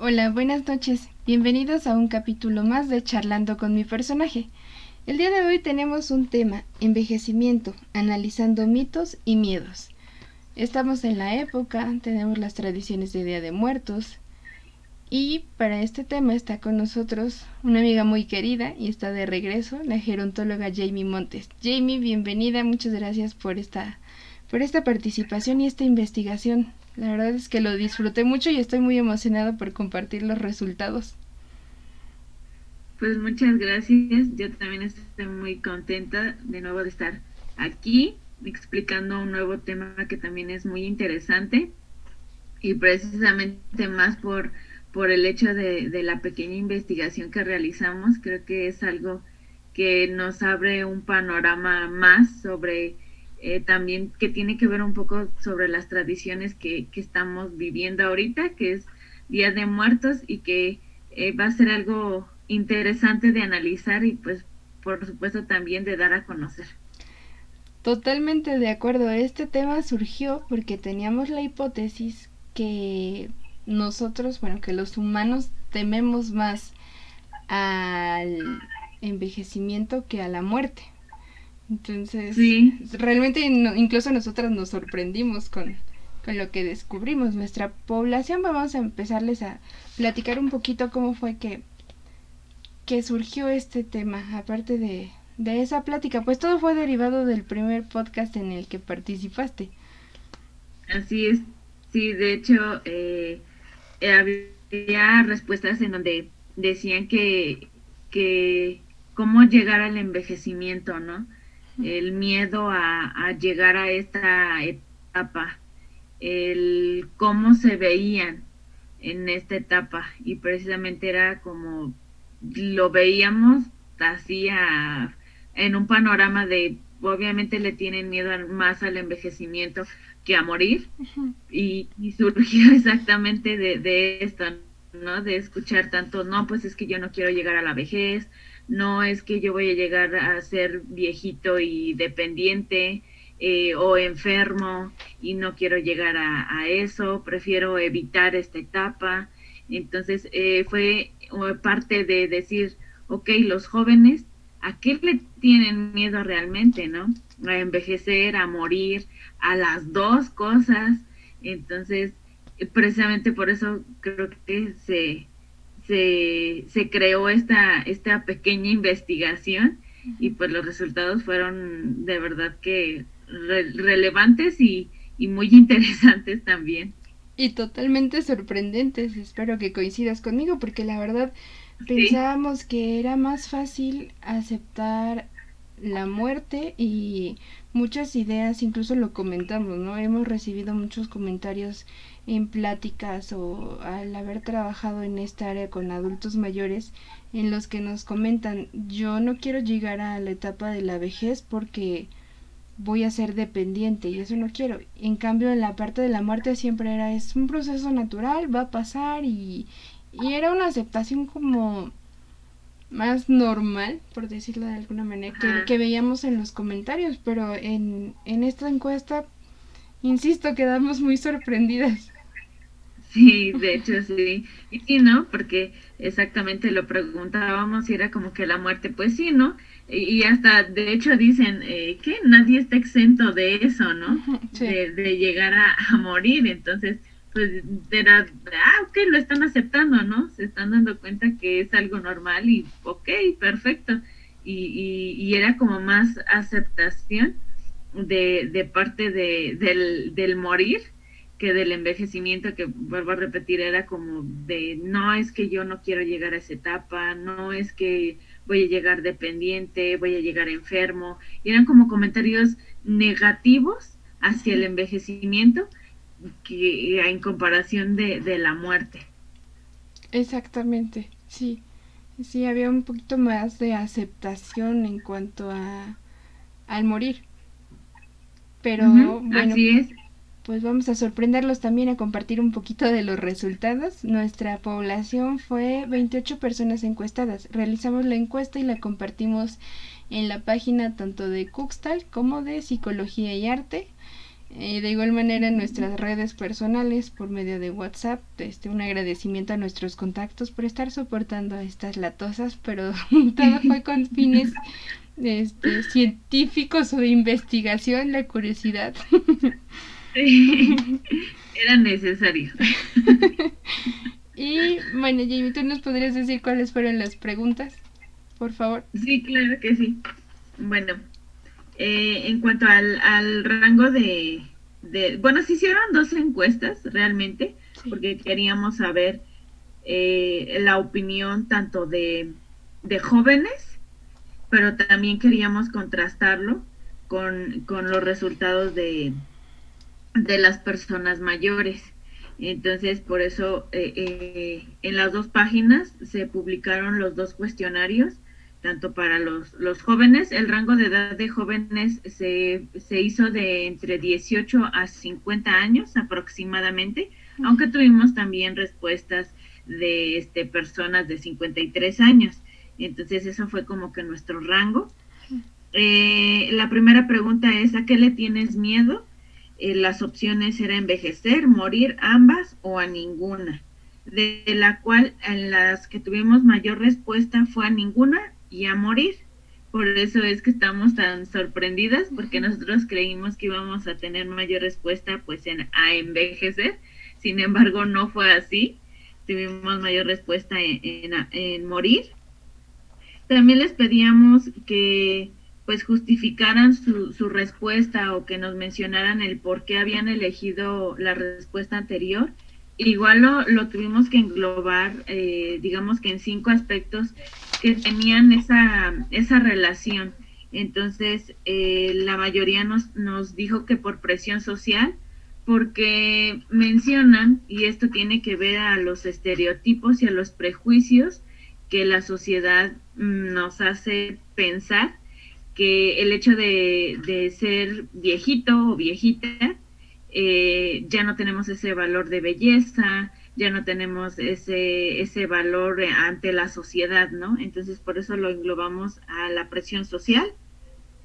Hola, buenas noches. Bienvenidos a un capítulo más de Charlando con mi personaje. El día de hoy tenemos un tema, envejecimiento, analizando mitos y miedos. Estamos en la época, tenemos las tradiciones de Día de Muertos. Y para este tema está con nosotros una amiga muy querida y está de regreso, la gerontóloga Jamie Montes. Jamie, bienvenida, muchas gracias por esta, por esta participación y esta investigación. La verdad es que lo disfruté mucho y estoy muy emocionada por compartir los resultados. Pues muchas gracias. Yo también estoy muy contenta de nuevo de estar aquí explicando un nuevo tema que también es muy interesante y precisamente más por, por el hecho de, de la pequeña investigación que realizamos. Creo que es algo que nos abre un panorama más sobre eh, también que tiene que ver un poco sobre las tradiciones que, que, estamos viviendo ahorita, que es Día de Muertos y que eh, va a ser algo interesante de analizar y pues por supuesto también de dar a conocer. Totalmente de acuerdo. Este tema surgió porque teníamos la hipótesis que nosotros, bueno, que los humanos tememos más al envejecimiento que a la muerte. Entonces, realmente incluso nosotras nos sorprendimos con, con lo que descubrimos. Nuestra población, vamos a empezarles a platicar un poquito cómo fue que, que surgió este tema, aparte de, de esa plática, pues todo fue derivado del primer podcast en el que participaste. Así es, sí, de hecho, eh, había respuestas en donde decían que, que cómo llegar al envejecimiento, ¿no? El miedo a, llegar a esta etapa, el cómo se veían en esta etapa. Y precisamente era como lo veíamos así en un panorama de obviamente le tienen miedo más al envejecimiento que a morir. Y, surgió exactamente de, de esto, ¿no? De escuchar tanto, no, pues es que yo no quiero llegar a la vejez, no es que yo voy a llegar a ser viejito y dependiente eh, o enfermo y no quiero llegar a, eso, prefiero evitar esta etapa. Entonces eh, fue parte de decir, ok, los jóvenes, ¿a qué le tienen miedo realmente, no? A envejecer, a morir, a las dos cosas. Entonces, precisamente por eso creo que se, se, se creó esta, esta pequeña investigación y pues los resultados fueron de verdad que relevantes y, y muy interesantes también. Y totalmente sorprendentes, espero que coincidas conmigo porque la verdad pensábamos que era más fácil aceptar la muerte y muchas ideas, incluso lo comentamos, ¿no? Hemos recibido muchos comentarios en pláticas o al haber trabajado en esta área con adultos mayores en los que nos comentan yo no quiero llegar a la etapa de la vejez porque voy a ser dependiente y eso no quiero. En cambio en la parte de la muerte siempre era es un proceso natural, va a pasar y, y era una aceptación como más normal, por decirlo de alguna manera, que, que, veíamos en los comentarios, pero en, en esta encuesta, insisto, quedamos muy sorprendidas. Sí, de hecho sí. Y sí, ¿no? Porque exactamente lo preguntábamos y era como que la muerte, pues sí, ¿no? Y, hasta, de hecho, dicen eh, que nadie está exento de eso, ¿no? De, de, llegar a, a, morir. Entonces, pues era, ah, ok, lo están aceptando, ¿no? Se están dando cuenta que es algo normal y, ok, perfecto. Y, y, y era como más aceptación de, de parte de, del, del morir que del envejecimiento, que vuelvo a repetir, era como de, no es que yo no quiero llegar a esa etapa, no es que voy a llegar dependiente, voy a llegar enfermo, y eran como comentarios negativos hacia el envejecimiento que en comparación de, de la muerte. Exactamente, sí. Sí, había un poquito más de aceptación en cuanto a al morir. Pero bueno, así es pues vamos a sorprenderlos también a compartir un poquito de los resultados. Nuestra población fue 28 personas encuestadas. Realizamos la encuesta y la compartimos en la página tanto de Cuxtal como de Psicología y Arte. Eh, de igual manera en nuestras redes personales por medio de WhatsApp, este, un agradecimiento a nuestros contactos por estar soportando estas latosas, pero todo fue con fines este, científicos o de investigación, la curiosidad. era necesario. y bueno, Jamie, ¿tú nos podrías decir cuáles fueron las preguntas, por favor? Sí, claro que sí. Bueno, eh, en cuanto al, al rango de, de, Bueno, se hicieron dos encuestas realmente, porque queríamos saber eh, la opinión tanto de, de jóvenes, pero también queríamos contrastarlo con, con los resultados de, de las personas mayores. Entonces, por eso eh, eh, en las dos páginas se publicaron los dos cuestionarios, tanto para los, los jóvenes, el rango de edad de jóvenes se, se hizo de entre 18 a 50 años aproximadamente, aunque tuvimos también respuestas de este, personas de 53 años. Entonces, eso fue como que nuestro rango. Eh, la primera pregunta es, ¿a qué le tienes miedo? Eh, las opciones era envejecer, morir, ambas o a ninguna, de la cual en las que tuvimos mayor respuesta fue a ninguna y a morir. Por eso es que estamos tan sorprendidas, porque nosotros creímos que íbamos a tener mayor respuesta pues en a envejecer, sin embargo no fue así, tuvimos mayor respuesta en, en morir. También les pedíamos que pues justificaran su, su, respuesta o que nos mencionaran el por qué habían elegido la respuesta anterior. Igual lo, lo tuvimos que englobar, eh, digamos que en cinco aspectos que tenían esa, esa relación. Entonces, eh, la mayoría nos, nos dijo que por presión social, porque mencionan, y esto tiene que ver a los estereotipos y a los prejuicios que la sociedad mm, nos hace pensar que el hecho de, ser viejito o viejita, eh, ya no tenemos ese valor de belleza, ya no tenemos ese, ese valor ante la sociedad, ¿no? Entonces por eso lo englobamos a la presión social.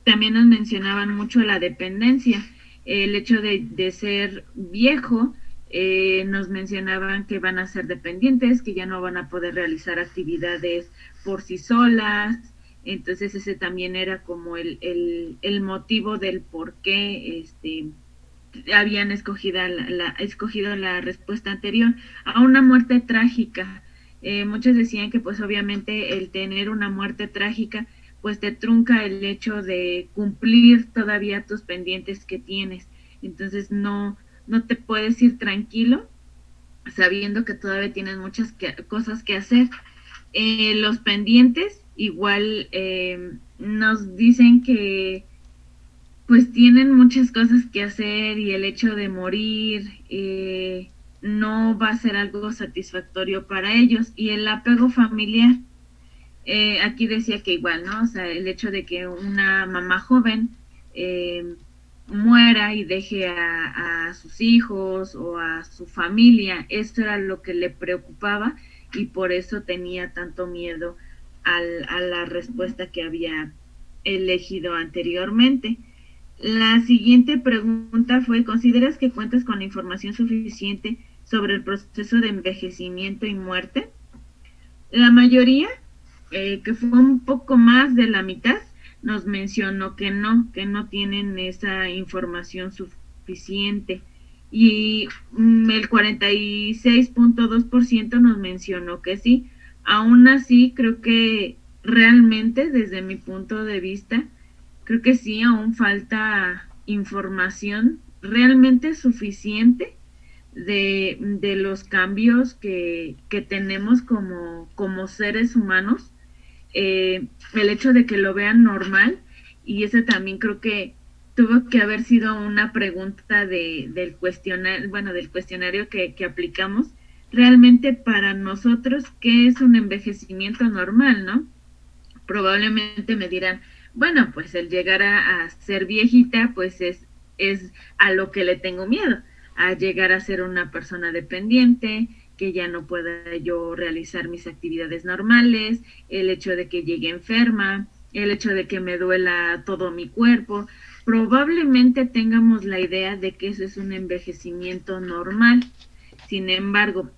También nos mencionaban mucho la dependencia, el hecho de, ser viejo, eh, nos mencionaban que van a ser dependientes, que ya no van a poder realizar actividades por sí solas, entonces ese también era como el, el, motivo del por qué este, habían escogido la, escogido la respuesta anterior a una muerte trágica. Eh, muchos decían que pues obviamente el tener una muerte trágica pues te trunca el hecho de cumplir todavía tus pendientes que tienes. Entonces no, no te puedes ir tranquilo sabiendo que todavía tienes muchas cosas que hacer. Eh, los pendientes igual eh, nos dicen que pues tienen muchas cosas que hacer y el hecho de morir eh, no va a ser algo satisfactorio para ellos y el apego familiar eh, aquí decía que igual no o sea el hecho de que una mamá joven muera y deje a, a, sus hijos o a su familia eso era lo que le preocupaba y por eso tenía tanto miedo al, a la respuesta que había elegido anteriormente. La siguiente pregunta fue, ¿consideras que cuentas con la información suficiente sobre el proceso de envejecimiento y muerte? La mayoría, eh, que fue un poco más de la mitad, nos mencionó que no, que no tienen esa información suficiente. Y mm, el 46.2% nos mencionó que sí. Aún así, creo que realmente, desde mi punto de vista, creo que sí, aún falta información realmente suficiente de, de los cambios que, que tenemos como, como, seres humanos. Eh, el hecho de que lo vean normal, y ese también creo que tuvo que haber sido una pregunta de, del cuestionario, bueno, del cuestionario que, que aplicamos, realmente para nosotros qué es un envejecimiento normal, ¿no? Probablemente me dirán, bueno, pues el llegar a, ser viejita, pues es, es a lo que le tengo miedo, a llegar a ser una persona dependiente, que ya no pueda yo realizar mis actividades normales, el hecho de que llegue enferma, el hecho de que me duela todo mi cuerpo, probablemente tengamos la idea de que eso es un envejecimiento normal. Sin embargo,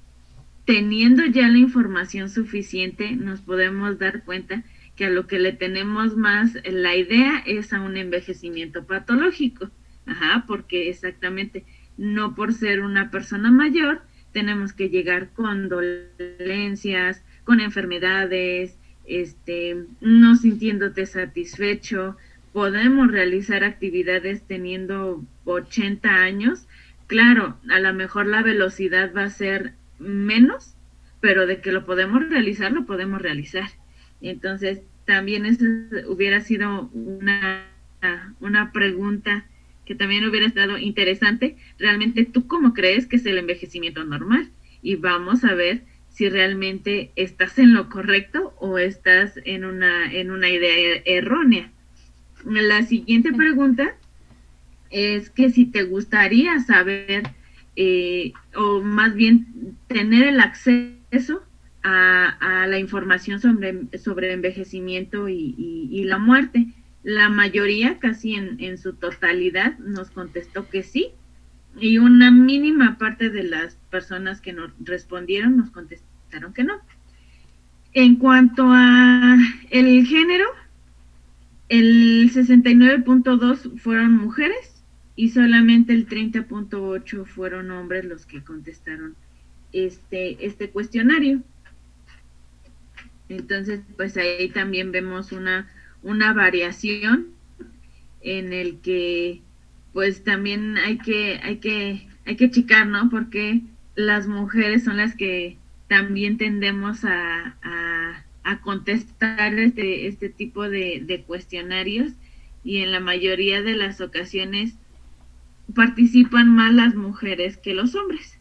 teniendo ya la información suficiente, nos podemos dar cuenta que a lo que le tenemos más la idea es a un envejecimiento patológico. Ajá, porque exactamente, no por ser una persona mayor, tenemos que llegar con dolencias, con enfermedades, este, no sintiéndote satisfecho, podemos realizar actividades teniendo 80 años. Claro, a lo mejor la velocidad va a ser menos, pero de que lo podemos realizar, lo podemos realizar. Entonces, también eso hubiera sido una, una pregunta que también hubiera estado interesante. Realmente, ¿tú cómo crees que es el envejecimiento normal? Y vamos a ver si realmente estás en lo correcto o estás en una, en una idea errónea. La siguiente pregunta es que si te gustaría saber, eh, o más bien tener el acceso a, la información sobre, sobre envejecimiento y, la muerte. La mayoría, casi en, en, su totalidad, nos contestó que sí. Y una mínima parte de las personas que nos respondieron nos contestaron que no. En cuanto a el género, el 69.2 fueron mujeres y solamente el 30.8 fueron hombres los que contestaron este, este cuestionario. Entonces, pues ahí también vemos una, una variación en el que pues también hay que, hay que, hay que checar, ¿no? Porque las mujeres son las que también tendemos a, a, contestar este, este tipo de, de cuestionarios y en la mayoría de las ocasiones participan más las mujeres que los hombres.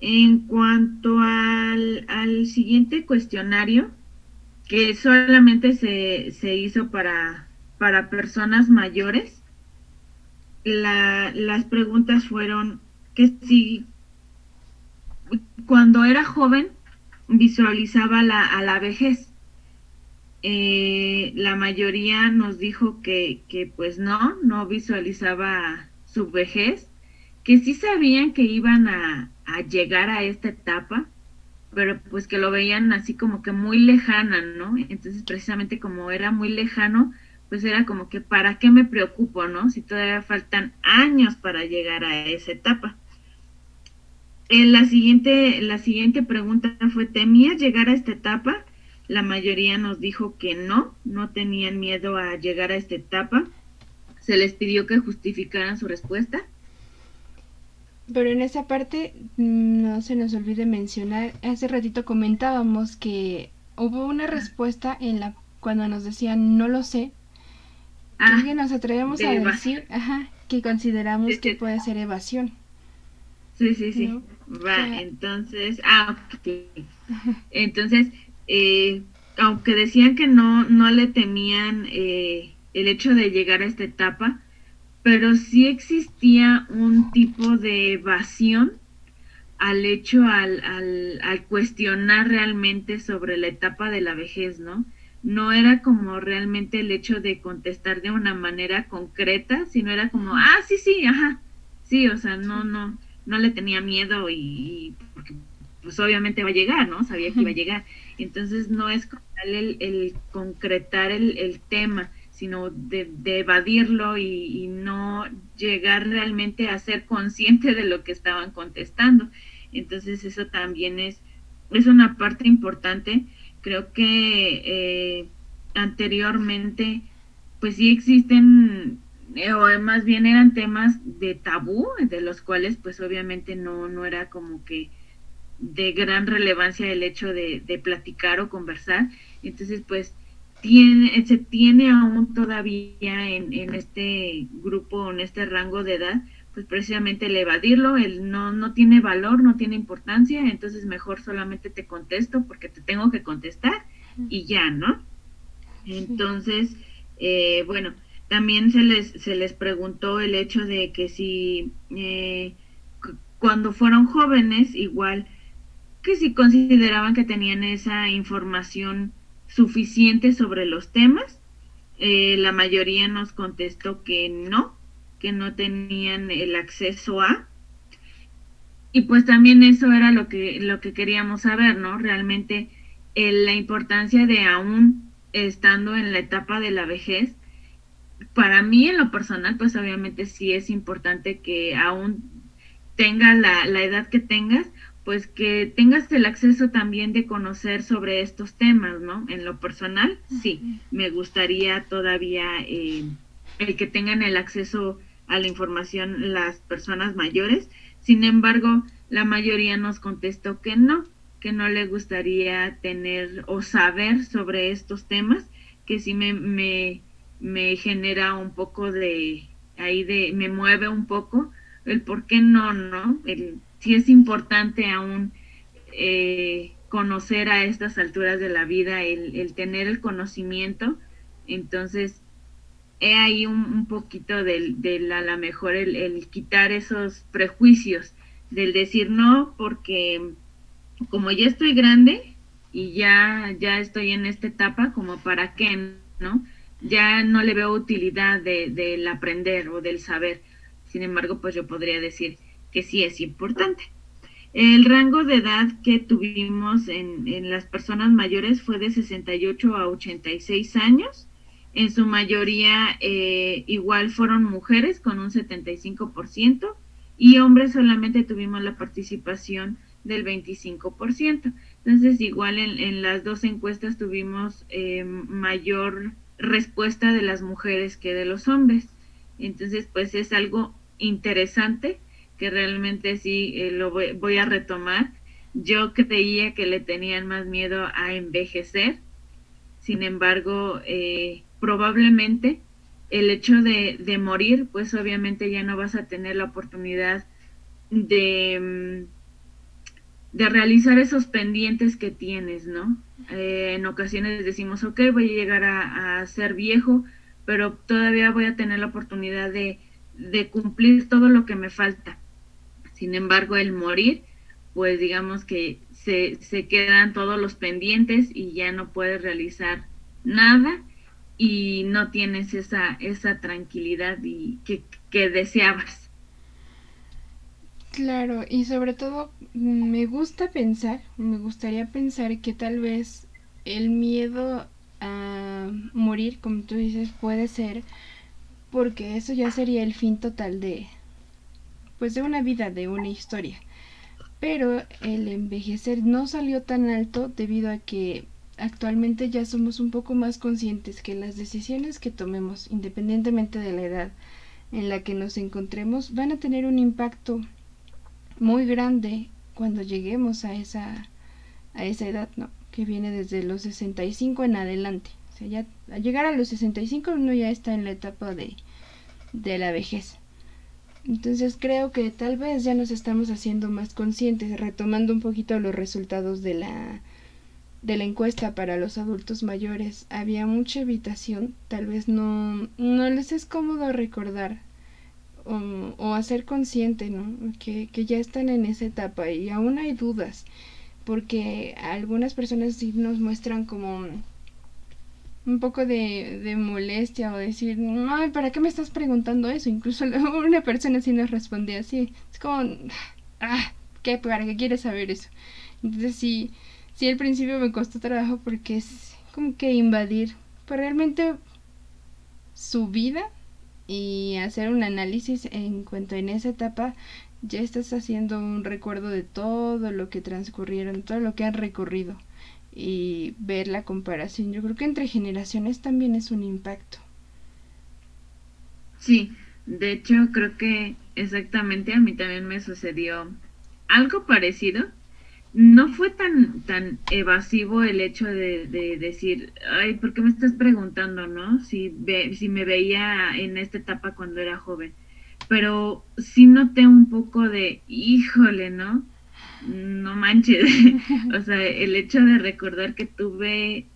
En cuanto al, siguiente cuestionario, que solamente se, se hizo para, para personas mayores, la, las preguntas fueron que si cuando era joven visualizaba la, a la vejez. Eh, la mayoría nos dijo que, que pues no, no visualizaba su vejez, que sí sabían que iban a, a llegar a esta etapa, pero pues que lo veían así como que muy lejana, ¿no? Entonces precisamente como era muy lejano, pues era como que ¿para qué me preocupo, no? Si todavía faltan años para llegar a esa etapa. En la siguiente, la siguiente pregunta fue, ¿temías llegar a esta etapa? La mayoría nos dijo que no, no tenían miedo a llegar a esta etapa. Se les pidió que justificaran su respuesta pero en esa parte mm, no se nos olvide mencionar, hace ratito comentábamos que hubo una respuesta en la cuando nos decían no lo sé, ah, que nos atrevemos a decir, ajá, que consideramos que puede ser evasión. Sí, sí, sí. Va, entonces, ah, Entonces, eh, aunque decían que no, no le temían eh, el hecho de llegar a esta etapa, pero sí existía un tipo de evasión al hecho, al, al, al, cuestionar realmente sobre la etapa de la vejez, ¿no? No era como realmente el hecho de contestar de una manera concreta, sino era como, ah, sí, sí, ajá, sí, o sea, no, no, no le tenía miedo y, porque pues obviamente va a llegar, ¿no? Sabía que iba a llegar. Entonces no es como el, el concretar el, el tema, sino de, evadirlo y, no llegar realmente a ser consciente de lo que estaban contestando. Entonces eso también es, es una parte importante. Creo que eh, anteriormente, pues sí existen, eh, o más bien eran temas de tabú, de los cuales pues obviamente no, no era como que de gran relevancia el hecho de, de platicar o conversar. Entonces pues tiene, se tiene aún todavía en, en este grupo, en este rango de edad, pues precisamente el evadirlo, el no, no tiene valor, no tiene importancia, entonces mejor solamente te contesto porque te tengo que contestar y ya, ¿no? Entonces, eh, bueno, también se les, se les preguntó el hecho de que si eh, cuando fueron jóvenes, igual, que si consideraban que tenían esa información suficiente sobre los temas. eh, la mayoría nos contestó que no, que no tenían el acceso a. Y pues también eso era lo que, lo que queríamos saber, ¿no? Realmente la importancia de aún estando en la etapa de la vejez, para mí en lo personal, pues obviamente sí es importante que aún tengas la, la edad que tengas, pues que tengas el acceso también de conocer sobre estos temas, ¿no? En lo personal, sí, me gustaría todavía eh, el que tengan el acceso a la información las personas mayores. Sin embargo, la mayoría nos contestó que no, que no le gustaría tener o saber sobre estos temas, que sí me, me, me genera un poco de, ahí de, me mueve un poco el por qué no, ¿no? El, si es importante aún eh, conocer a estas alturas de la vida, el, tener el conocimiento, entonces he ahí un, poquito del, a lo mejor el, el quitar esos prejuicios, del decir no, porque como ya estoy grande y ya, ya estoy en esta etapa, como para qué, ¿no? Ya no le veo utilidad de, del aprender o del saber. Sin embargo, pues yo podría decir que sí es importante. El rango de edad que tuvimos en, en las personas mayores fue de 68 a 86 años. En su mayoría eh, igual fueron mujeres con un 75% y hombres solamente tuvimos la participación del 25%. Entonces, igual en, las dos encuestas tuvimos eh, mayor respuesta de las mujeres que de los hombres. Entonces, pues es algo interesante que realmente sí eh, lo voy, a retomar. Yo creía que le tenían más miedo a envejecer. Sin embargo, eh, probablemente el hecho de, morir, pues obviamente ya no vas a tener la oportunidad de mm, de realizar esos pendientes que tienes, ¿no? Eh, en ocasiones decimos, ok, voy a llegar a, ser viejo, pero todavía voy a tener la oportunidad de, cumplir todo lo que me falta. Sin embargo, el morir, pues digamos que se, se quedan todos los pendientes y ya no puedes realizar nada y no tienes esa, esa tranquilidad y que, que deseabas. Claro, y sobre todo me gusta pensar, me gustaría pensar que tal vez el miedo a morir, como tú dices, puede ser porque eso ya sería el fin total de pues de una vida, de una historia. Pero el envejecer no salió tan alto debido a que actualmente ya somos un poco más conscientes que las decisiones que tomemos, independientemente de la edad en la que nos encontremos, van a tener un impacto muy grande cuando lleguemos a esa, a esa edad, ¿no? Que viene desde los 65 en adelante. O sea, ya al llegar a los 65 uno ya está en la etapa de, de la vejez. Entonces creo que tal vez ya nos estamos haciendo más conscientes, retomando un poquito los resultados de la de la encuesta para los adultos mayores. Había mucha evitación, tal vez no no les es cómodo recordar o, hacer consciente, ¿no? Que, ya están en esa etapa y aún hay dudas, porque algunas personas sí nos muestran como un poco de, molestia o decir, ay, ¿para qué me estás preguntando eso? Incluso una persona sí nos responde así, es como, ah, ¿qué? ¿Para qué quieres saber eso? Entonces sí, sí al principio me costó trabajo porque es como que invadir, pero realmente su vida y hacer un análisis en cuanto en esa etapa ya estás haciendo un recuerdo de todo lo que transcurrieron, todo lo que han recorrido y ver la comparación. Yo creo que entre generaciones también es un impacto. Sí, de hecho creo que exactamente a mí también me sucedió algo parecido no fue tan, tan evasivo el hecho de, decir, ay, ¿por qué me estás preguntando, no? Si, si me veía en esta etapa cuando era joven. Pero sí noté un poco de, híjole, ¿no? No manches. o sea, el hecho de recordar que tuve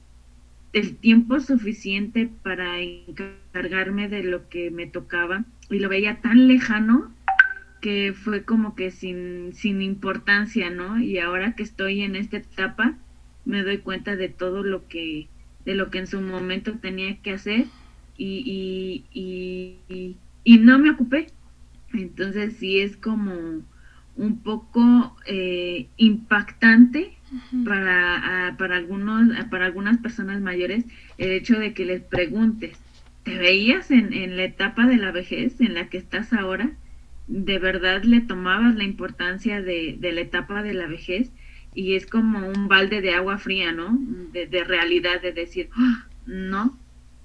el tiempo suficiente para encargarme de lo que me tocaba y lo veía tan lejano que fue como que sin, sin importancia, ¿no? Y ahora que estoy en esta etapa, me doy cuenta de todo lo que, de lo que en su momento tenía que hacer y, y, y, no me ocupé. Entonces sí es como un poco eh, impactante para, para, algunos, para algunas personas mayores el hecho de que les preguntes, ¿te veías en, en la etapa de la vejez en la que estás ahora? ¿De verdad le tomabas la importancia de, de la etapa de la vejez? Y es como un balde de agua fría, ¿no? De, de realidad, de decir, ¡Ah! no,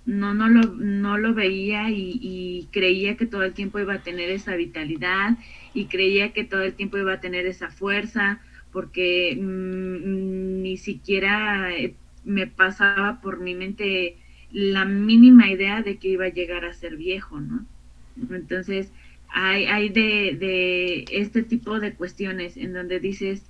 no, no lo, no lo veía y, creía que todo el tiempo iba a tener esa vitalidad y creía que todo el tiempo iba a tener esa fuerza porque mm, ni siquiera eh, me pasaba por mi mente la mínima idea de que iba a llegar a ser viejo, ¿no? Entonces, hay, hay de, de este tipo de cuestiones en donde dices,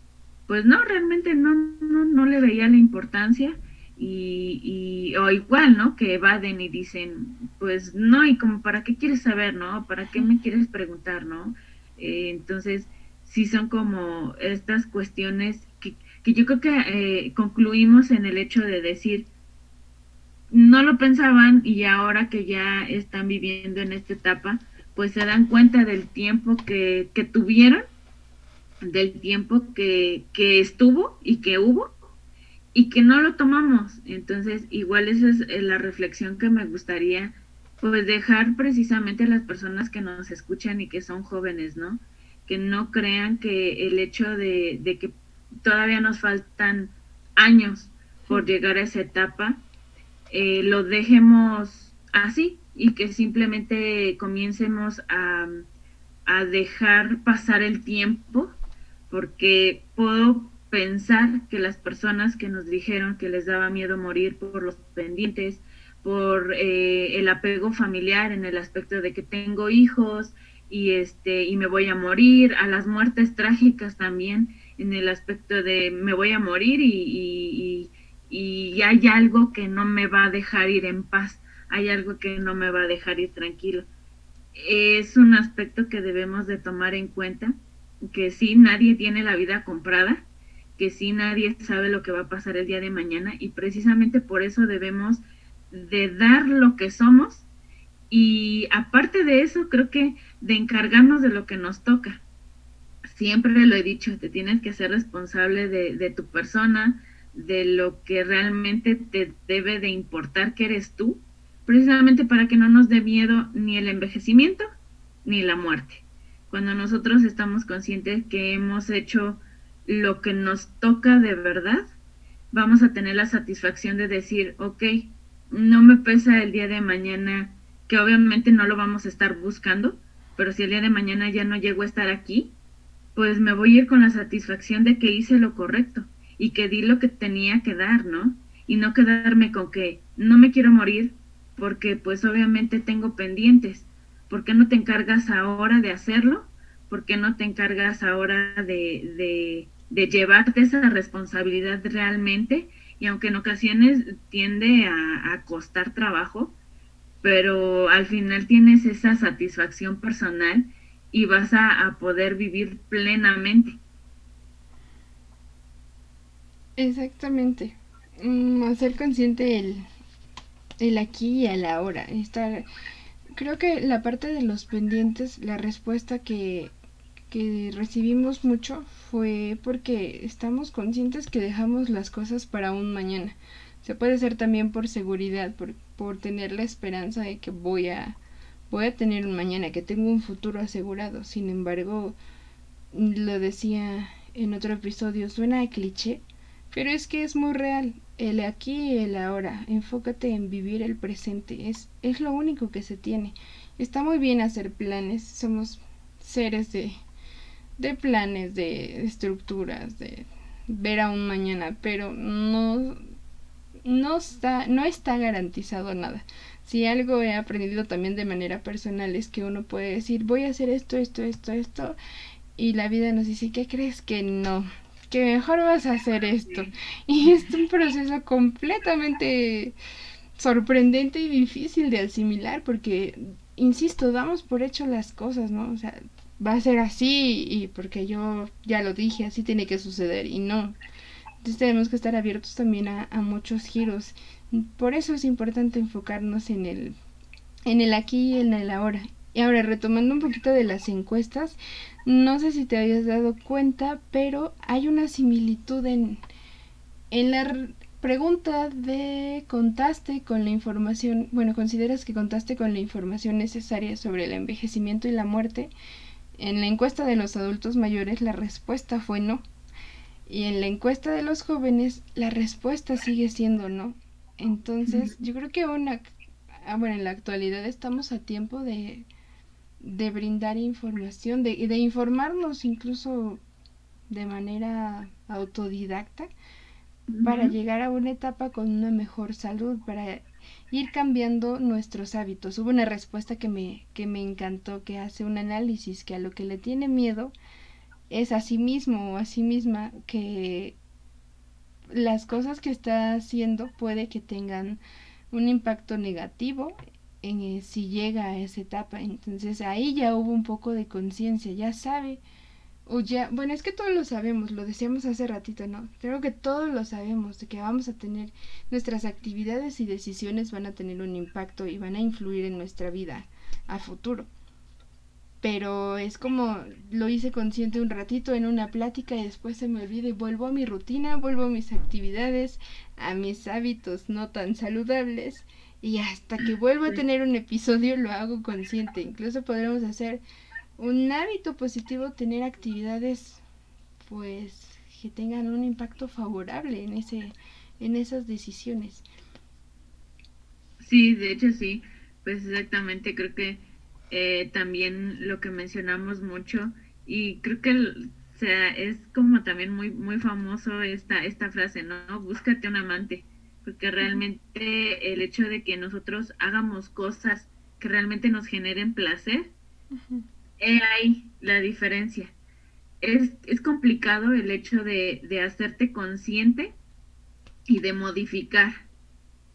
pues no, realmente no, no, no le veía la importancia y, o igual, ¿no? Que evaden y dicen, pues no, y como, ¿para qué quieres saber, no? ¿Para qué me quieres preguntar, no? Eh, entonces, sí son como estas cuestiones que, que yo creo que eh, concluimos en el hecho de decir, no lo pensaban y ahora que ya están viviendo en esta etapa, pues se dan cuenta del tiempo que, que tuvieron, del tiempo que, que estuvo y que hubo y que no lo tomamos. Entonces, igual esa es eh, la reflexión que me gustaría pues dejar precisamente a las personas que nos escuchan y que son jóvenes, ¿no? Que no crean que el hecho de, que todavía nos faltan años por llegar a esa etapa, eh, lo dejemos así y que simplemente comiencemos a, a dejar pasar el tiempo, porque puedo pensar que las personas que nos dijeron que les daba miedo morir por los pendientes, por eh, el apego familiar en el aspecto de que tengo hijos y este y me voy a morir, a las muertes trágicas también en el aspecto de me voy a morir y, y, y hay algo que no me va a dejar ir en paz, hay algo que no me va a dejar ir tranquilo. Es un aspecto que debemos de tomar en cuenta, que sí, nadie tiene la vida comprada, que sí nadie sabe lo que va a pasar el día de mañana y precisamente por eso debemos de dar lo que somos y aparte de eso creo que de encargarnos de lo que nos toca. Siempre lo he dicho, te tienes que ser responsable de, de tu persona, de lo que realmente te debe de importar que eres tú, precisamente para que no nos dé miedo ni el envejecimiento ni la muerte. Cuando nosotros estamos conscientes que hemos hecho lo que nos toca de verdad, vamos a tener la satisfacción de decir, ok, no me pesa el día de mañana, que obviamente no lo vamos a estar buscando, pero si el día de mañana ya no llego a estar aquí, pues me voy a ir con la satisfacción de que hice lo correcto y que di lo que tenía que dar, ¿no? Y no quedarme con que no me quiero morir porque pues obviamente tengo pendientes. ¿Por qué no te encargas ahora de hacerlo? ¿Por qué no te encargas ahora de, de de llevarte esa responsabilidad realmente y aunque en ocasiones tiende a, costar trabajo, pero al final tienes esa satisfacción personal y vas a, poder vivir plenamente. Exactamente. Mm, ser consciente el, el aquí y el ahora. Estar, creo que la parte de los pendientes, la respuesta que que recibimos mucho fue porque estamos conscientes que dejamos las cosas para un mañana. Se puede ser también por seguridad, por, por tener la esperanza de que voy a, voy a tener un mañana, que tengo un futuro asegurado. Sin embargo, lo decía en otro episodio, suena a cliché, pero es que es muy real. El aquí y el ahora. Enfócate en vivir el presente. Es, es lo único que se tiene. Está muy bien hacer planes. Somos seres de, de planes, de estructuras, de ver a un mañana, pero no, no, está, no está garantizado nada. Si algo he aprendido también de manera personal es que uno puede decir voy a hacer esto, esto, esto, esto, y la vida nos dice, ¿qué crees que no? Que mejor vas a hacer esto. Y es un proceso completamente sorprendente y difícil de asimilar porque, insisto, damos por hecho las cosas, ¿no? O sea, va a ser así y porque yo ya lo dije, así tiene que suceder y no. Entonces tenemos que estar abiertos también a, muchos giros. Por eso es importante enfocarnos en el, en el aquí y en el ahora. Y ahora, retomando un poquito de las encuestas, no sé si te habías dado cuenta, pero hay una similitud en, en la pregunta de contaste con la información, bueno, consideras que contaste con la información necesaria sobre el envejecimiento y la muerte. En la encuesta de los adultos mayores la respuesta fue no. Y en la encuesta de los jóvenes la respuesta sigue siendo no. Entonces, yo creo que una, ah, bueno, en la actualidad estamos a tiempo de, de brindar información, de, de informarnos incluso de manera autodidacta para llegar a una etapa con una mejor salud, para ir cambiando nuestros hábitos. Hubo una respuesta que me, que me encantó, que hace un análisis que a lo que le tiene miedo es a sí mismo o a sí misma que las cosas que está haciendo puede que tengan un impacto negativo en eh, si llega a esa etapa. Entonces ahí ya hubo un poco de conciencia, ya sabe, o ya, bueno, es que todos lo sabemos, lo decíamos hace ratito, ¿no? Creo que todos lo sabemos, de que vamos a tener, nuestras actividades y decisiones van a tener un impacto y van a influir en nuestra vida a futuro. Pero es como lo hice consciente un ratito en una plática y después se me olvida y vuelvo a mi rutina, vuelvo a mis actividades, a mis hábitos no tan saludables y hasta que vuelvo a tener un episodio lo hago consciente. Incluso podremos hacer un hábito positivo, tener actividades pues que tengan un impacto favorable en ese en esas decisiones. Sí, de hecho sí, pues exactamente creo que eh, también lo que mencionamos mucho y creo que o sea, es como también muy muy famoso esta esta frase, ¿no? Búscate un amante porque realmente el hecho de que nosotros hagamos cosas que realmente nos generen placer, es ahí la diferencia. Es, es complicado el hecho de, de hacerte consciente y de modificar.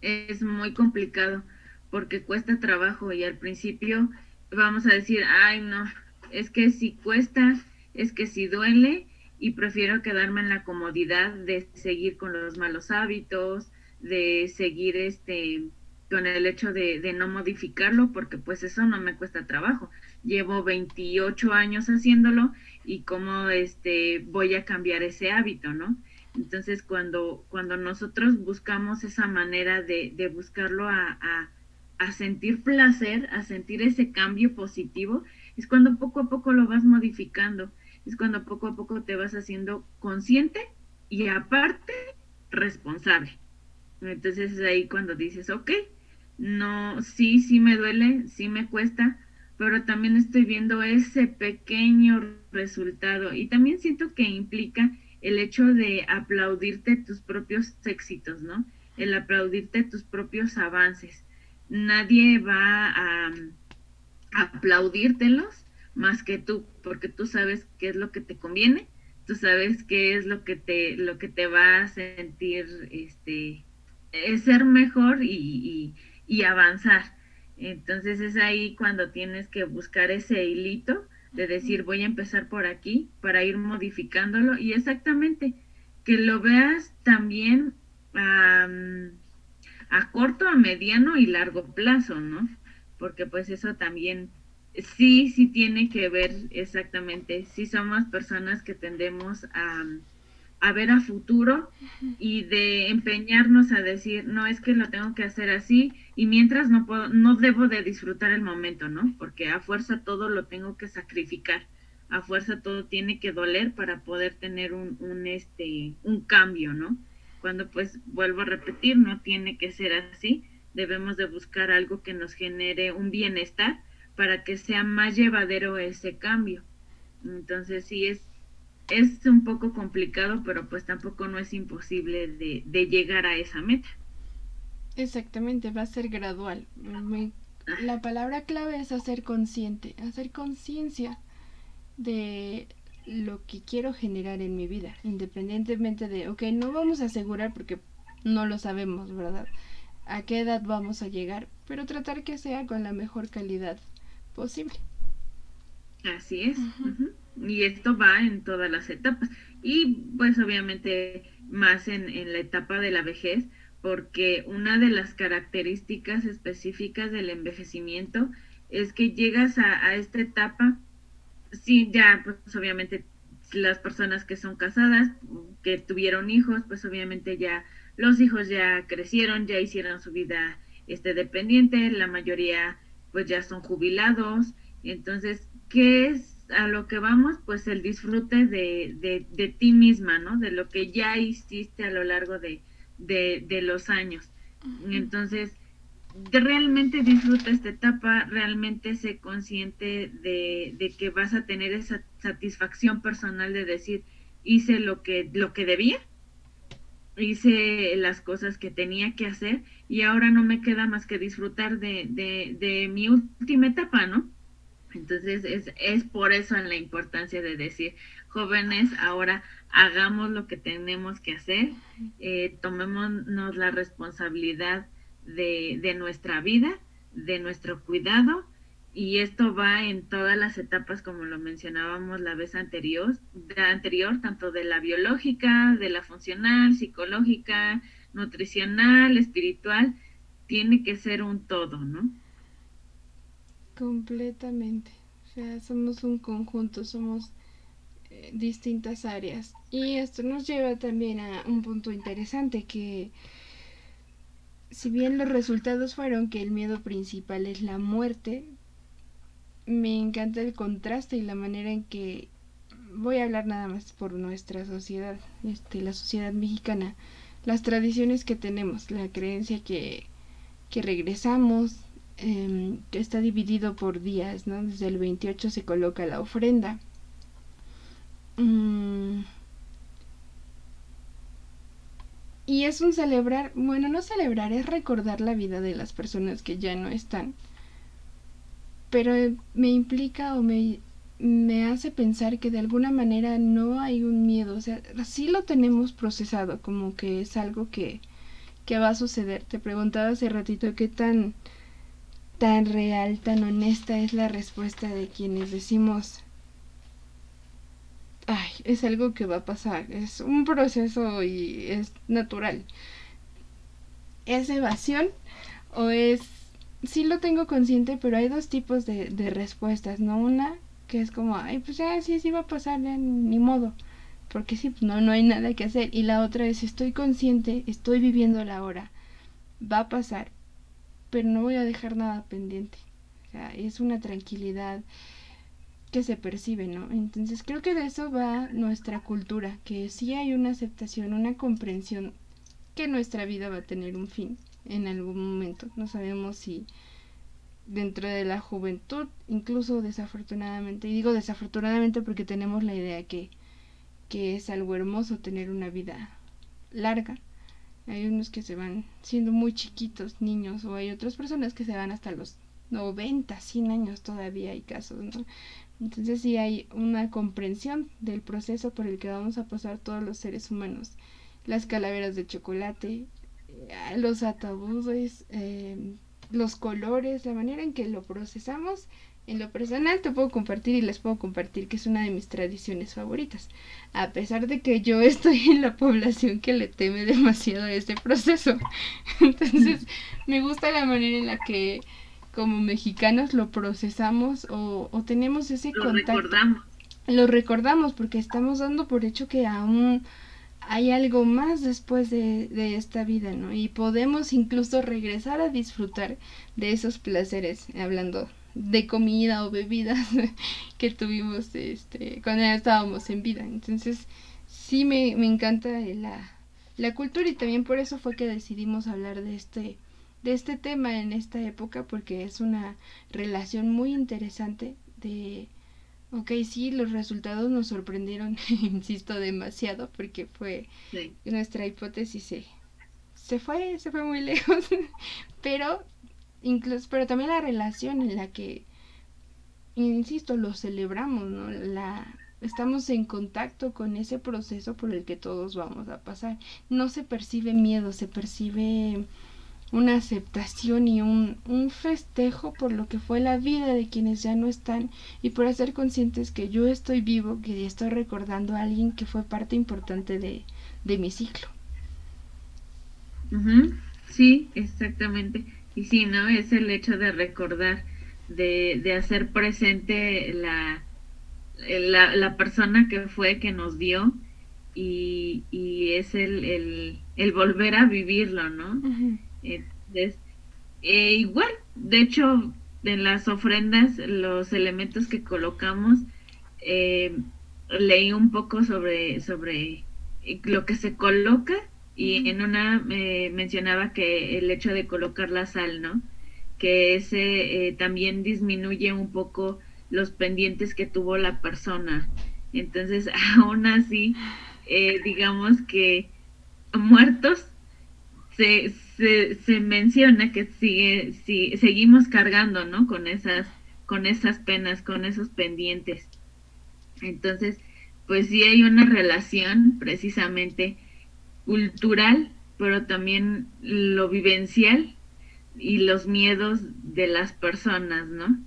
Es muy complicado porque cuesta trabajo y al principio vamos a decir, ay no, es que si cuesta, es que si duele y prefiero quedarme en la comodidad de seguir con los malos hábitos, de seguir este con el hecho de, de, no modificarlo porque pues eso no me cuesta trabajo. Llevo 28 años haciéndolo y cómo este voy a cambiar ese hábito, ¿no? Entonces cuando, cuando nosotros buscamos esa manera de, de buscarlo a, a, sentir placer, a sentir ese cambio positivo, es cuando poco a poco lo vas modificando, es cuando poco a poco te vas haciendo consciente y aparte responsable. Entonces es ahí cuando dices, ok, no, sí, sí me duele, sí me cuesta, pero también estoy viendo ese pequeño resultado y también siento que implica el hecho de aplaudirte tus propios éxitos, ¿no? El aplaudirte tus propios avances. Nadie va a, a aplaudírtelos más que tú, porque tú sabes qué es lo que te conviene, tú sabes qué es lo que te, lo que te va a sentir, este, ser mejor y, y, avanzar. Entonces es ahí cuando tienes que buscar ese hilito de decir voy a empezar por aquí para ir modificándolo y exactamente que lo veas también a, a corto, a mediano y largo plazo, ¿no? Porque pues eso también sí, sí tiene que ver exactamente, si somos personas que tendemos a a ver a futuro y de empeñarnos a decir, no es que lo tengo que hacer así y mientras no puedo, no debo de disfrutar el momento, ¿no? Porque a fuerza todo lo tengo que sacrificar, a fuerza todo tiene que doler para poder tener un, un este, un cambio, ¿no? Cuando pues vuelvo a repetir, no tiene que ser así, debemos de buscar algo que nos genere un bienestar para que sea más llevadero ese cambio. Entonces sí es es un poco complicado, pero pues tampoco no es imposible de, de llegar a esa meta. Exactamente, va a ser gradual. la palabra clave es hacer consciente, hacer conciencia de lo que quiero generar en mi vida, independientemente de, ok, no vamos a asegurar porque no lo sabemos, ¿verdad? A qué edad vamos a llegar, pero tratar que sea con la mejor calidad posible. Así es. Y esto va en todas las etapas. Y pues obviamente más en, en, la etapa de la vejez, porque una de las características específicas del envejecimiento es que llegas a, a esta etapa, sí, ya, pues obviamente las personas que son casadas, que tuvieron hijos, pues obviamente ya los hijos ya crecieron, ya hicieron su vida este dependiente, la mayoría pues ya son jubilados, entonces, ¿qué es a lo que vamos? Pues el disfrute de, de, de ti misma, ¿no? De lo que ya hiciste a lo largo de, de, de los años. Entonces, realmente disfruta esta etapa, realmente sé consciente de, de, que vas a tener esa satisfacción personal de decir, hice lo que, lo que debía, hice las cosas que tenía que hacer y ahora no me queda más que disfrutar de, de, de mi última etapa, ¿no? Entonces es, es por eso la importancia de decir, jóvenes, ahora hagamos lo que tenemos que hacer, eh, tomémonos la responsabilidad de, de nuestra vida, de nuestro cuidado, y esto va en todas las etapas, como lo mencionábamos la vez anterior, de anterior, tanto de la biológica, de la funcional, psicológica, nutricional, espiritual, tiene que ser un todo, ¿no? Completamente. O sea, somos un conjunto, somos eh, distintas áreas. Y esto nos lleva también a un punto interesante que si bien los resultados fueron que el miedo principal es la muerte, me encanta el contraste y la manera en que voy a hablar nada más por nuestra sociedad, este, la sociedad mexicana, las tradiciones que tenemos, la creencia que, que regresamos, eh, que está dividido por días, ¿no? Desde el 28 se coloca la ofrenda. Mm. Y es un celebrar, bueno, no celebrar, es recordar la vida de las personas que ya no están. Pero me implica o me, me hace pensar que de alguna manera no hay un miedo, o sea, sí lo tenemos procesado, como que es algo que, que va a suceder. Te preguntaba hace ratito qué tan tan real, tan honesta es la respuesta de quienes decimos, ay, es algo que va a pasar, es un proceso y es natural. ¿Es evasión o es... Sí lo tengo consciente, pero hay dos tipos de, respuestas, ¿no? Una que es como, ay, pues ya sí, sí va a pasar, ni modo, porque sí, no, no hay nada que hacer. Y la otra es, estoy consciente, estoy viviendo la hora, va a pasar, pero no voy a dejar nada pendiente. O sea, es una tranquilidad que se percibe, ¿no? Entonces creo que de eso va nuestra cultura, que sí hay una aceptación, una comprensión que nuestra vida va a tener un fin en algún momento. No sabemos si dentro de la juventud, incluso desafortunadamente, y digo desafortunadamente porque tenemos la idea que, que es algo hermoso tener una vida larga, hay unos que se van siendo muy chiquitos, niños, o hay otras personas que se van hasta los 90, 100 años todavía hay casos, ¿no? Entonces sí hay una comprensión del proceso por el que vamos a pasar todos los seres humanos. Las calaveras de chocolate, eh, los ataúdes, eh, los colores, la manera en que lo procesamos en lo personal te puedo compartir y les puedo compartir que es una de mis tradiciones favoritas, a pesar de que yo estoy en la población que le teme demasiado a este proceso. Entonces, me gusta la manera en la que como mexicanos lo procesamos o, o tenemos ese lo Recordamos. Lo recordamos porque estamos dando por hecho que aún hay algo más después de, de, esta vida, ¿no? Y podemos incluso regresar a disfrutar de esos placeres, hablando de comida o bebidas que tuvimos este cuando estábamos en vida. Entonces sí me, me encanta la, la cultura y también por eso fue que decidimos hablar de este de este tema en esta época porque es una relación muy interesante de ok sí los resultados nos sorprendieron insisto demasiado porque fue nuestra hipótesis se se fue se fue muy lejos pero incluso, pero también la relación en la que, insisto, lo celebramos, ¿no? La, estamos en contacto con ese proceso por el que todos vamos a pasar. No se percibe miedo, se percibe una aceptación y un, un festejo por lo que fue la vida de quienes ya no están y por hacer conscientes que yo estoy vivo, que estoy recordando a alguien que fue parte importante de, de mi ciclo. Sí, exactamente. Y sí, ¿no? Es el hecho de recordar, de, de hacer presente la, la, la, persona que fue, que nos dio, y, y es el, el, el, volver a vivirlo, ¿no? Entonces, eh, igual, de hecho, en las ofrendas, los elementos que colocamos, eh, leí un poco sobre, sobre lo que se coloca y en una mencionaba que el hecho de colocar la sal, ¿no? Que ese eh, también disminuye un poco los pendientes que tuvo la persona. Entonces, aún así, eh, digamos que muertos se, se, se menciona que sigue, si, seguimos cargando, ¿no? Con esas, con esas penas, con esos pendientes. Entonces, pues sí hay una relación precisamente cultural, pero también lo vivencial y los miedos de las personas, ¿no?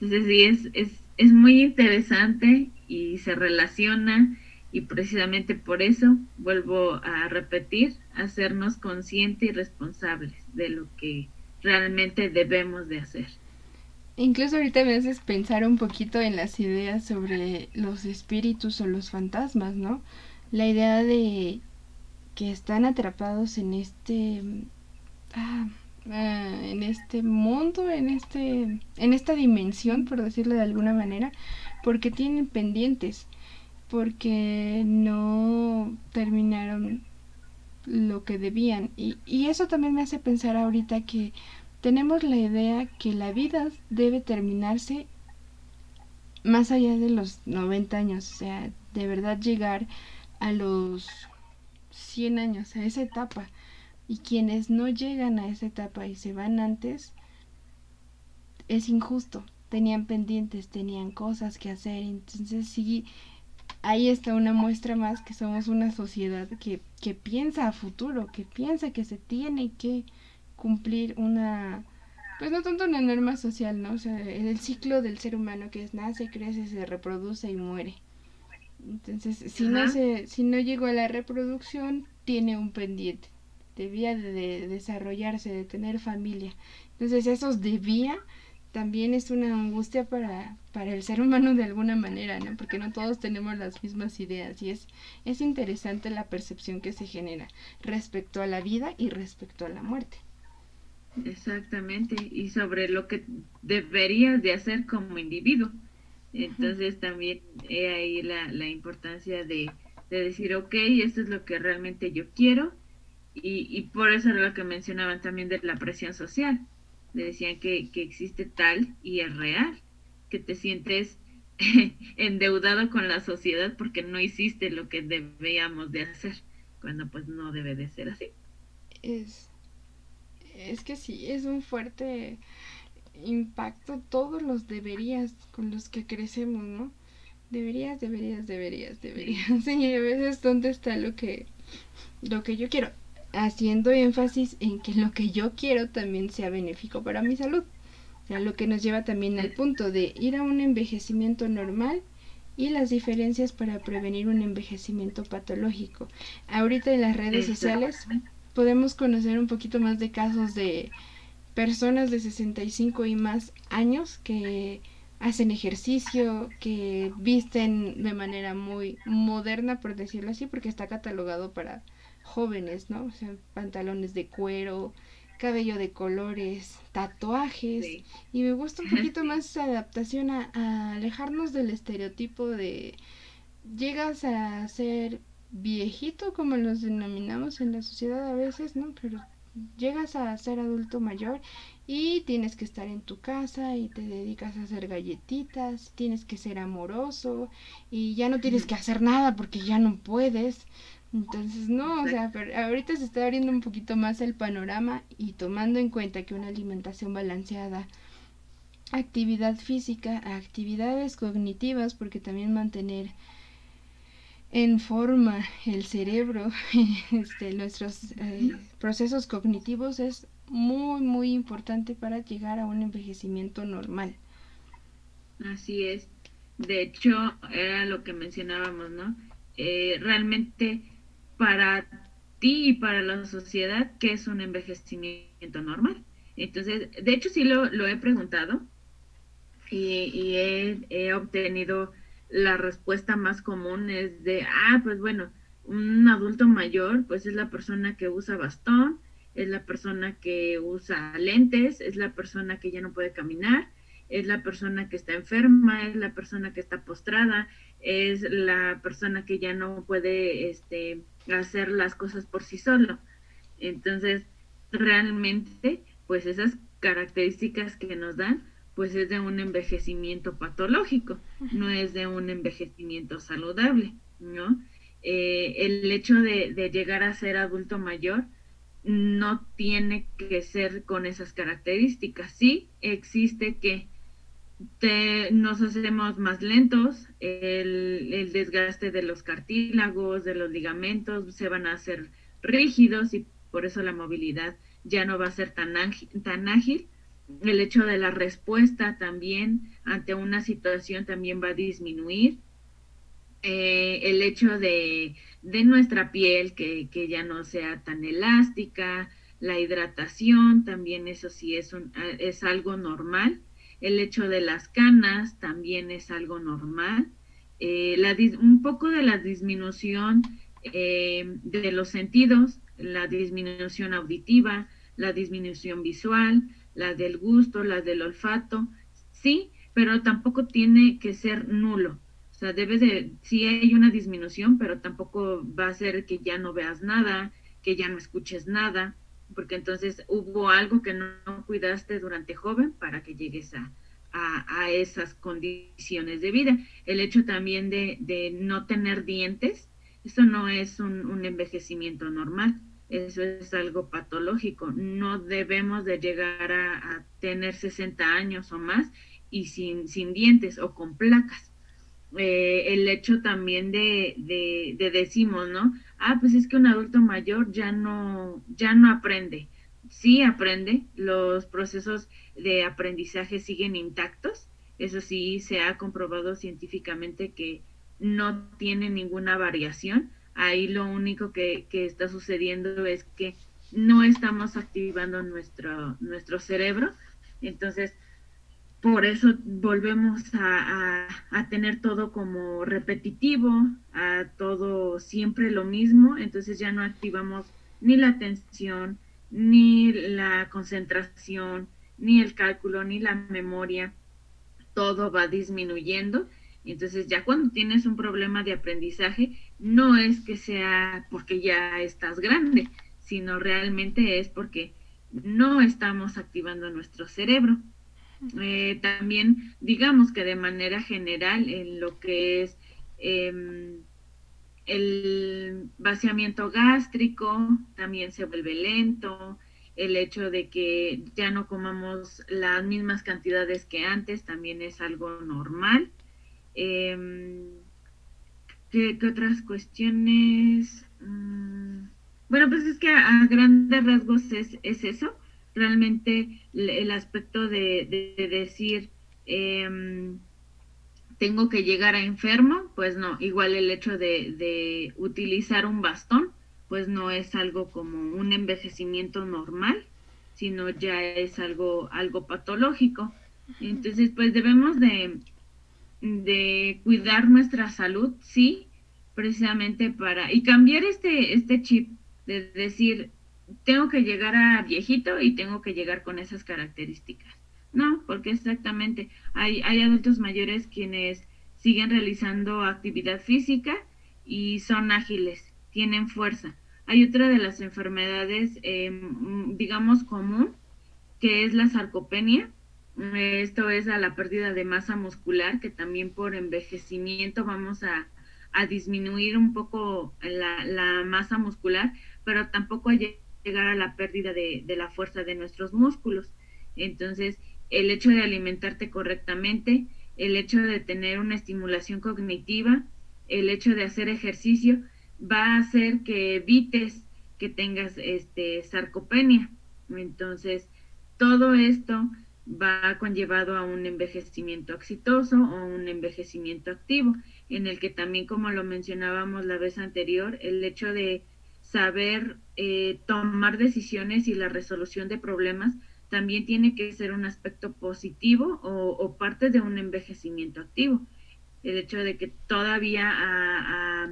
Entonces sí, es, es, es muy interesante y se relaciona y precisamente por eso vuelvo a repetir, hacernos conscientes y responsables de lo que realmente debemos de hacer. Incluso ahorita me haces pensar un poquito en las ideas sobre los espíritus o los fantasmas, ¿no? La idea de que están atrapados en este ah, ah, en este mundo, en este en esta dimensión, por decirlo de alguna manera, porque tienen pendientes, porque no terminaron lo que debían. Y, y eso también me hace pensar ahorita que tenemos la idea que la vida debe terminarse más allá de los 90 años, o sea, de verdad llegar a los 100 años, a esa etapa. Y quienes no llegan a esa etapa y se van antes, es injusto. Tenían pendientes, tenían cosas que hacer. Entonces sí, ahí está una muestra más que somos una sociedad que, que piensa a futuro, que piensa que se tiene que cumplir una, pues no tanto una norma social, ¿no? O sea, el ciclo del ser humano que es nace, crece, se reproduce y muere. Entonces, si no se, si no llegó a la reproducción, tiene un pendiente. Debía de, desarrollarse, de tener familia. Entonces, esos debía también es una angustia para, para el ser humano de alguna manera, ¿no? Porque no todos tenemos las mismas ideas y es, es interesante la percepción que se genera respecto a la vida y respecto a la muerte. Exactamente, y sobre lo que deberías de hacer como individuo. Entonces también he ahí la, la importancia de, de, decir, ok, esto es lo que realmente yo quiero. Y, y por eso era lo que mencionaban también de la presión social. decían que, que existe tal y es real, que te sientes endeudado con la sociedad porque no hiciste lo que debíamos de hacer, cuando pues no debe de ser así. Es, es que sí, es un fuerte impacto todos los deberías con los que crecemos, ¿no? Deberías, deberías, deberías, deberías. Y a veces dónde está lo que lo que yo quiero, haciendo énfasis en que lo que yo quiero también sea benéfico para mi salud. O sea, lo que nos lleva también al punto de ir a un envejecimiento normal y las diferencias para prevenir un envejecimiento patológico. Ahorita en las redes sociales podemos conocer un poquito más de casos de personas de 65 y más años que hacen ejercicio, que visten de manera muy moderna, por decirlo así, porque está catalogado para jóvenes, ¿no? O sea, pantalones de cuero, cabello de colores, tatuajes. Y me gusta un poquito más esa adaptación a, a, alejarnos del estereotipo de llegas a ser viejito, como los denominamos en la sociedad a veces, ¿no? Pero llegas a ser adulto mayor y tienes que estar en tu casa y te dedicas a hacer galletitas, tienes que ser amoroso y ya no tienes que hacer nada porque ya no puedes. Entonces, no, o sea, pero ahorita se está abriendo un poquito más el panorama y tomando en cuenta que una alimentación balanceada, actividad física, actividades cognitivas, porque también mantener en forma el cerebro, este, nuestros eh, procesos cognitivos es muy, muy importante para llegar a un envejecimiento normal. Así es. De hecho, era lo que mencionábamos, ¿no? Eh, realmente para ti y para la sociedad qué es un envejecimiento normal. Entonces, de hecho sí lo, he preguntado y, he, obtenido la respuesta más común es de, ah, pues bueno, un adulto mayor pues es la persona que usa bastón, es la persona que usa lentes, es la persona que ya no puede caminar, es la persona que está enferma, es la persona que está postrada, es la persona que ya no puede este, hacer las cosas por sí solo. Entonces, realmente, pues esas características que nos dan, pues es de un envejecimiento patológico, no es de un envejecimiento saludable, ¿no? Eh, el hecho de, de llegar a ser adulto mayor, no tiene que ser con esas características. Sí existe que nos hacemos más lentos, el, desgaste de los cartílagos, de los ligamentos se van a hacer rígidos y por eso la movilidad ya no va a ser tan tan ágil. El hecho de la respuesta también ante una situación también va a disminuir. Eh, el hecho de, nuestra piel que, ya no sea tan elástica, la hidratación también eso sí es, un, es algo normal. El hecho de las canas también es algo normal. Eh, la, un poco de la disminución eh, de los sentidos, la disminución auditiva, la disminución visual, la del gusto, la del olfato, sí, pero tampoco tiene que ser nulo sea, debe de, sí hay una disminución, pero tampoco va a ser que ya no veas nada, que ya no escuches nada, porque entonces hubo algo que no, cuidaste durante joven para que llegues a, a, esas condiciones de vida. El hecho también de, de no tener dientes, eso no es un, un, envejecimiento normal, eso es algo patológico. No debemos de llegar a, tener 60 años o más y sin, sin dientes o con placas eh, el hecho también de, de, decimos, ¿no? Ah, pues es que un adulto mayor ya no, ya no aprende. Sí aprende, los procesos de aprendizaje siguen intactos, eso sí se ha comprobado científicamente que no tiene ninguna variación. Ahí lo único que, está sucediendo es que no estamos activando nuestro, nuestro cerebro. Entonces, por eso volvemos a, tener todo como repetitivo, a todo siempre lo mismo, entonces ya no activamos ni la atención, ni la concentración, ni el cálculo, ni la memoria, todo va disminuyendo. Entonces ya cuando tienes un problema de aprendizaje, no es que sea porque ya estás grande, sino realmente es porque no estamos activando nuestro cerebro. Eh, también, digamos que de manera general, en lo que es em, el vaciamiento gástrico, también se vuelve lento, el hecho de que ya no comamos las mismas cantidades que antes también es algo normal. Em, ¿qué, otras cuestiones? Mm, bueno, pues es que a, grandes rasgos es, es eso realmente el aspecto de, decir, em, tengo que llegar a enfermo, pues no, igual el hecho de, utilizar un bastón, pues no es algo como un envejecimiento normal, sino ya es algo, algo patológico. Entonces, pues debemos de, de cuidar nuestra salud, sí, precisamente para, y cambiar este, este chip de decir, tengo que llegar a viejito y tengo que llegar con esas características. No, porque exactamente hay, hay adultos mayores quienes siguen realizando actividad física y son ágiles, tienen fuerza. Hay otra de las enfermedades, em, digamos, común, que es la sarcopenia. Esto es a la pérdida de masa muscular, que también por envejecimiento vamos a, a disminuir un poco la, la, masa muscular, pero tampoco hay llegar a la pérdida de, la fuerza de nuestros músculos. Entonces, el hecho de alimentarte correctamente, el hecho de tener una estimulación cognitiva, el hecho de hacer ejercicio, va a hacer que evites que tengas este sarcopenia. Entonces, todo esto va conllevado a un envejecimiento exitoso o un envejecimiento activo, en el que también, como lo mencionábamos la vez anterior, el hecho de saber eh, tomar decisiones y la resolución de problemas también tiene que ser un aspecto positivo o, parte de un envejecimiento activo. El hecho de que todavía a,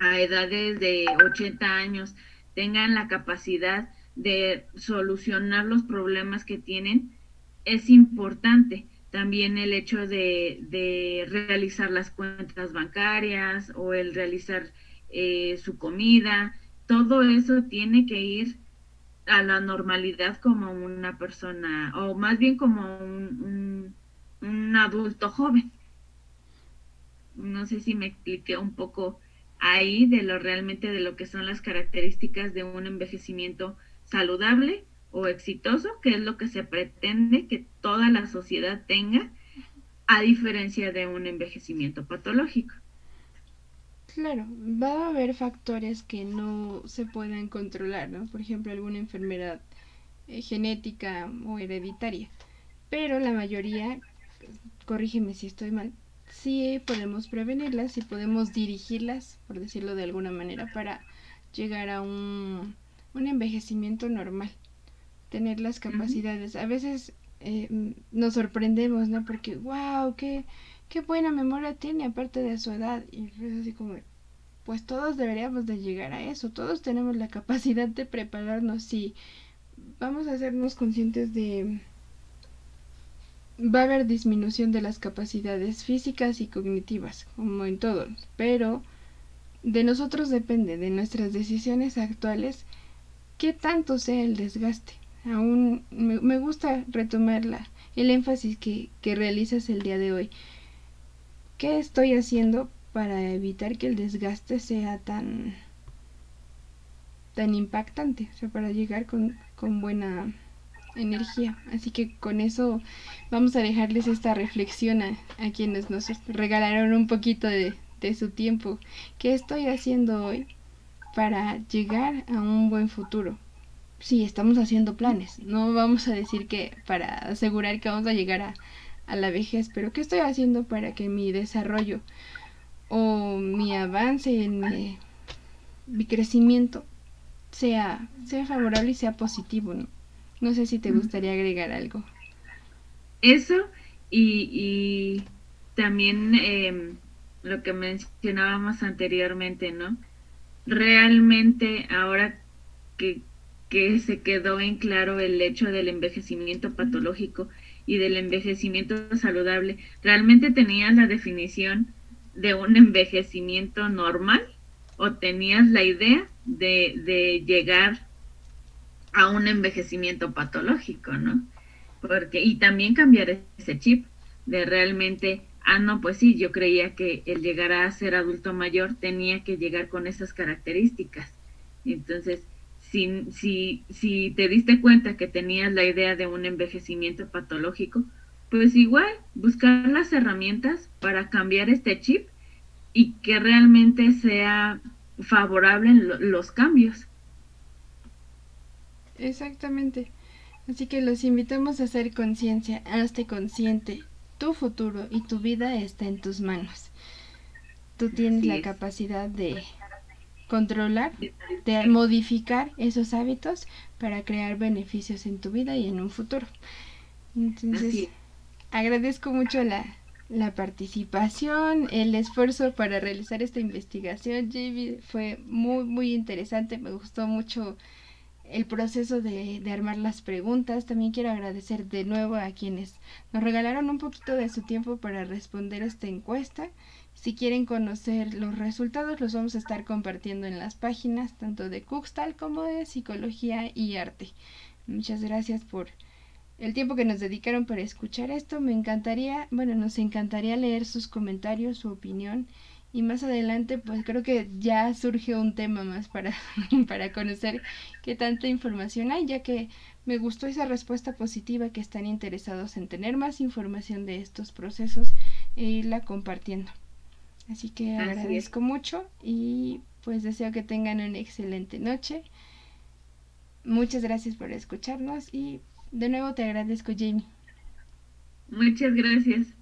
a edades de 80 años tengan la capacidad de solucionar los problemas que tienen es importante. También el hecho de, realizar las cuentas bancarias o el realizar eh, su comida, todo eso tiene que ir a la normalidad como una persona, o más bien como un, un, adulto joven. No sé si me expliqué un poco ahí de lo realmente de lo que son las características de un envejecimiento saludable o exitoso, que es lo que se pretende que toda la sociedad tenga, a diferencia de un envejecimiento patológico. Claro, va a haber factores que no se puedan controlar, ¿no? Por ejemplo, alguna enfermedad eh, genética o hereditaria. Pero la mayoría, corrígeme si estoy mal, sí podemos prevenirlas y podemos dirigirlas, por decirlo de alguna manera, para llegar a un, un envejecimiento normal. Tener las capacidades. A veces eh, nos sorprendemos, ¿no? Porque, wow, qué qué buena memoria tiene aparte de su edad. Y es así como, pues todos deberíamos de llegar a eso, todos tenemos la capacidad de prepararnos y vamos a hacernos conscientes de... Va a haber disminución de las capacidades físicas y cognitivas, como en todos, pero de nosotros depende, de nuestras decisiones actuales, qué tanto sea el desgaste. Aún me, gusta retomar el énfasis que, que realizas el día de hoy. ¿Qué estoy haciendo para evitar que el desgaste sea tan tan impactante, o sea, para llegar con, con buena energía. Así que con eso vamos a dejarles esta reflexión a, a quienes nos regalaron un poquito de, de, su tiempo. ¿Qué estoy haciendo hoy para llegar a un buen futuro? Sí, estamos haciendo planes. No vamos a decir que para asegurar que vamos a llegar a, a la vejez, pero ¿qué estoy haciendo para que mi desarrollo o mi avance en mi, crecimiento sea, sea favorable y sea positivo? ¿no? no sé si te gustaría agregar algo. Eso y, y también em, lo que mencionábamos anteriormente, ¿no? Realmente ahora que, que se quedó en claro el hecho del envejecimiento patológico, y del envejecimiento saludable, ¿realmente tenías la definición de un envejecimiento normal o tenías la idea de, de llegar a un envejecimiento patológico, ¿no? Porque, y también cambiar ese chip de realmente, ah, no, pues sí, yo creía que el llegar a ser adulto mayor tenía que llegar con esas características. Entonces, si, si, si te diste cuenta que tenías la idea de un envejecimiento patológico, pues igual buscar las herramientas para cambiar este chip y que realmente sea favorable en los cambios. Exactamente. Así que los invitamos a hacer conciencia, hazte consciente. Tu futuro y tu vida está en tus manos. Tú tienes la capacidad de controlar, de modificar esos hábitos para crear beneficios en tu vida y en un futuro. Entonces, agradezco mucho la, la participación, el esfuerzo para realizar esta investigación, fue muy, muy interesante, me gustó mucho el proceso de, de, armar las preguntas. También quiero agradecer de nuevo a quienes nos regalaron un poquito de su tiempo para responder esta encuesta si quieren conocer los resultados, los vamos a estar compartiendo en las páginas tanto de Cuxtal como de Psicología y Arte. Muchas gracias por el tiempo que nos dedicaron para escuchar esto. Me encantaría, bueno, nos encantaría leer sus comentarios, su opinión. Y más adelante, pues creo que ya surge un tema más para, para conocer qué tanta información hay, ya que me gustó esa respuesta positiva que están interesados en tener más información de estos procesos e irla compartiendo. Así que agradezco mucho y pues deseo que tengan una excelente noche. Muchas gracias por escucharnos y de nuevo te agradezco, Jamie. Muchas gracias.